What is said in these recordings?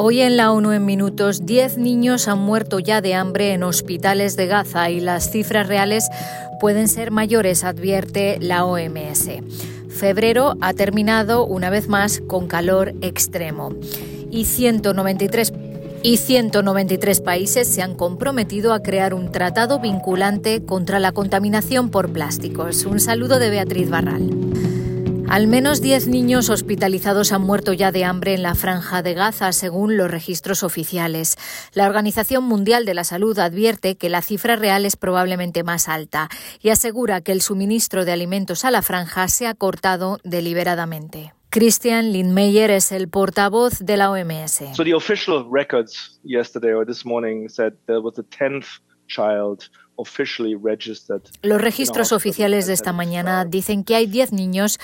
Hoy en la ONU en minutos, 10 niños han muerto ya de hambre en hospitales de Gaza y las cifras reales pueden ser mayores, advierte la OMS. Febrero ha terminado una vez más con calor extremo y 193 y 193 países se han comprometido a crear un tratado vinculante contra la contaminación por plásticos. Un saludo de Beatriz Barral. Al menos 10 niños hospitalizados han muerto ya de hambre en la franja de Gaza, según los registros oficiales. La Organización Mundial de la Salud advierte que la cifra real es probablemente más alta y asegura que el suministro de alimentos a la franja se ha cortado deliberadamente. Christian Lindmeyer es el portavoz de la OMS. So the official records yesterday or this morning said there was a 10th child los registros oficiales de esta mañana dicen que hay 10 niños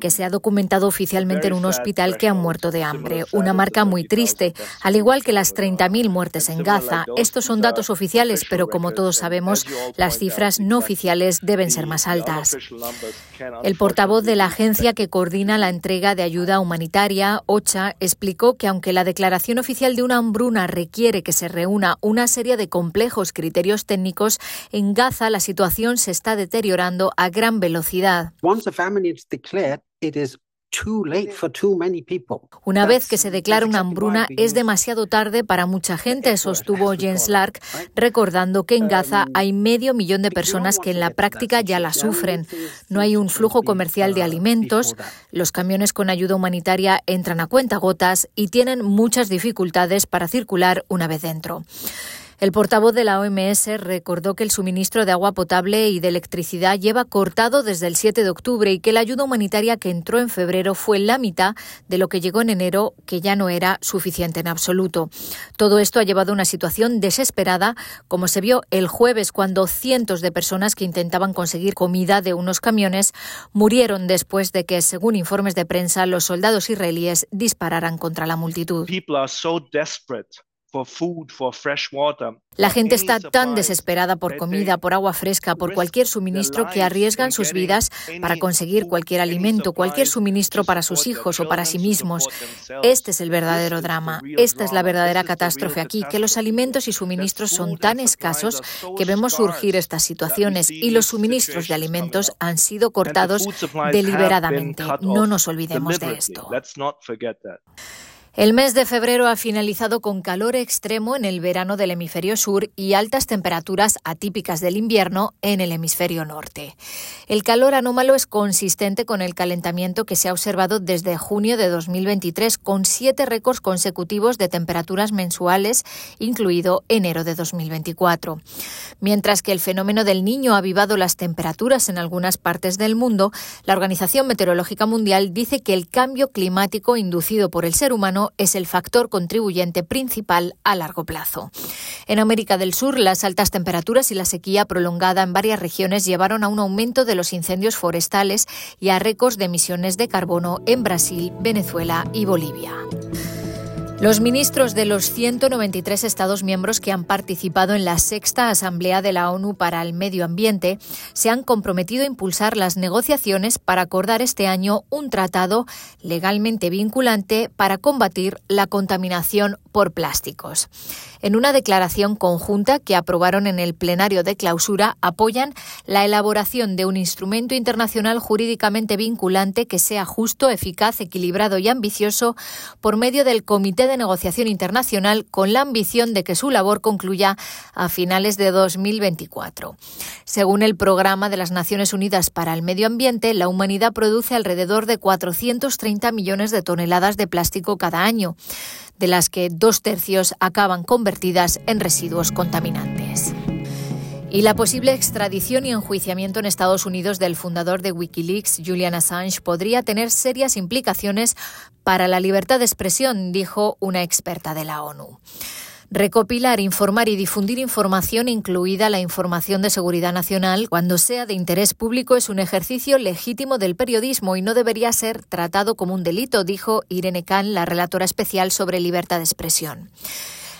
que se ha documentado oficialmente en un hospital que han muerto de hambre, una marca muy triste, al igual que las 30.000 muertes en Gaza. Estos son datos oficiales, pero como todos sabemos, las cifras no oficiales deben ser más altas. El portavoz de la agencia que coordina la entrega de ayuda humanitaria, OCHA, explicó que aunque la declaración oficial de una hambruna requiere que se reúna una serie de complejos criterios técnicos, en Gaza la situación se está deteriorando a gran velocidad. Una vez que se declara una hambruna es demasiado tarde para mucha gente, sostuvo Jens Lark, recordando que en Gaza hay medio millón de personas que en la práctica ya la sufren. No hay un flujo comercial de alimentos, los camiones con ayuda humanitaria entran a cuentagotas y tienen muchas dificultades para circular una vez dentro. El portavoz de la OMS recordó que el suministro de agua potable y de electricidad lleva cortado desde el 7 de octubre y que la ayuda humanitaria que entró en febrero fue la mitad de lo que llegó en enero, que ya no era suficiente en absoluto. Todo esto ha llevado a una situación desesperada, como se vio el jueves cuando cientos de personas que intentaban conseguir comida de unos camiones murieron después de que, según informes de prensa, los soldados israelíes dispararan contra la multitud. La gente está tan desesperada por comida, por agua fresca, por cualquier suministro que arriesgan sus vidas para conseguir cualquier alimento, cualquier suministro para sus hijos o para sí mismos. Este es el verdadero drama. Esta es la verdadera catástrofe aquí, que los alimentos y suministros son tan escasos que vemos surgir estas situaciones y los suministros de alimentos han sido cortados deliberadamente. No nos olvidemos de esto. El mes de febrero ha finalizado con calor extremo en el verano del hemisferio sur y altas temperaturas atípicas del invierno en el hemisferio norte. El calor anómalo es consistente con el calentamiento que se ha observado desde junio de 2023, con siete récords consecutivos de temperaturas mensuales, incluido enero de 2024. Mientras que el fenómeno del niño ha avivado las temperaturas en algunas partes del mundo, la Organización Meteorológica Mundial dice que el cambio climático inducido por el ser humano es el factor contribuyente principal a largo plazo. En América del Sur, las altas temperaturas y la sequía prolongada en varias regiones llevaron a un aumento de los incendios forestales y a récords de emisiones de carbono en Brasil, Venezuela y Bolivia. Los ministros de los 193 Estados miembros que han participado en la sexta Asamblea de la ONU para el Medio Ambiente se han comprometido a impulsar las negociaciones para acordar este año un tratado legalmente vinculante para combatir la contaminación por plásticos. En una declaración conjunta que aprobaron en el plenario de clausura, apoyan la elaboración de un instrumento internacional jurídicamente vinculante que sea justo, eficaz, equilibrado y ambicioso por medio del Comité de Negociación Internacional con la ambición de que su labor concluya a finales de 2024. Según el Programa de las Naciones Unidas para el Medio Ambiente, la humanidad produce alrededor de 430 millones de toneladas de plástico cada año de las que dos tercios acaban convertidas en residuos contaminantes. Y la posible extradición y enjuiciamiento en Estados Unidos del fundador de Wikileaks, Julian Assange, podría tener serias implicaciones para la libertad de expresión, dijo una experta de la ONU. Recopilar, informar y difundir información, incluida la información de seguridad nacional, cuando sea de interés público, es un ejercicio legítimo del periodismo y no debería ser tratado como un delito, dijo Irene Khan, la relatora especial sobre libertad de expresión.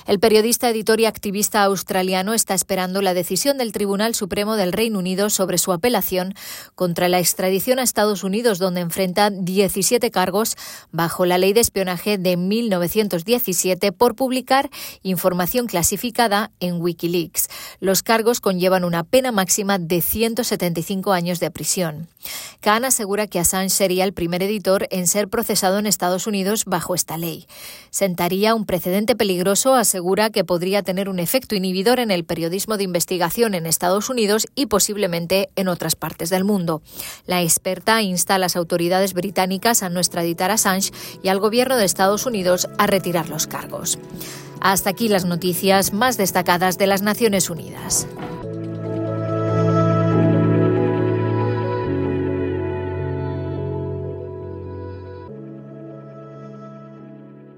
El periodista, editor y activista australiano está esperando la decisión del Tribunal Supremo del Reino Unido sobre su apelación contra la extradición a Estados Unidos, donde enfrenta 17 cargos bajo la ley de espionaje de 1917 por publicar información clasificada en Wikileaks. Los cargos conllevan una pena máxima de 175 años de prisión. Khan asegura que Assange sería el primer editor en ser procesado en Estados Unidos bajo esta ley. Sentaría un precedente peligroso, asegura que podría tener un efecto inhibidor en el periodismo de investigación en Estados Unidos y posiblemente en otras partes del mundo. La experta insta a las autoridades británicas a no extraditar a Assange y al gobierno de Estados Unidos a retirar los cargos. Hasta aquí las noticias más destacadas de las Naciones Unidas.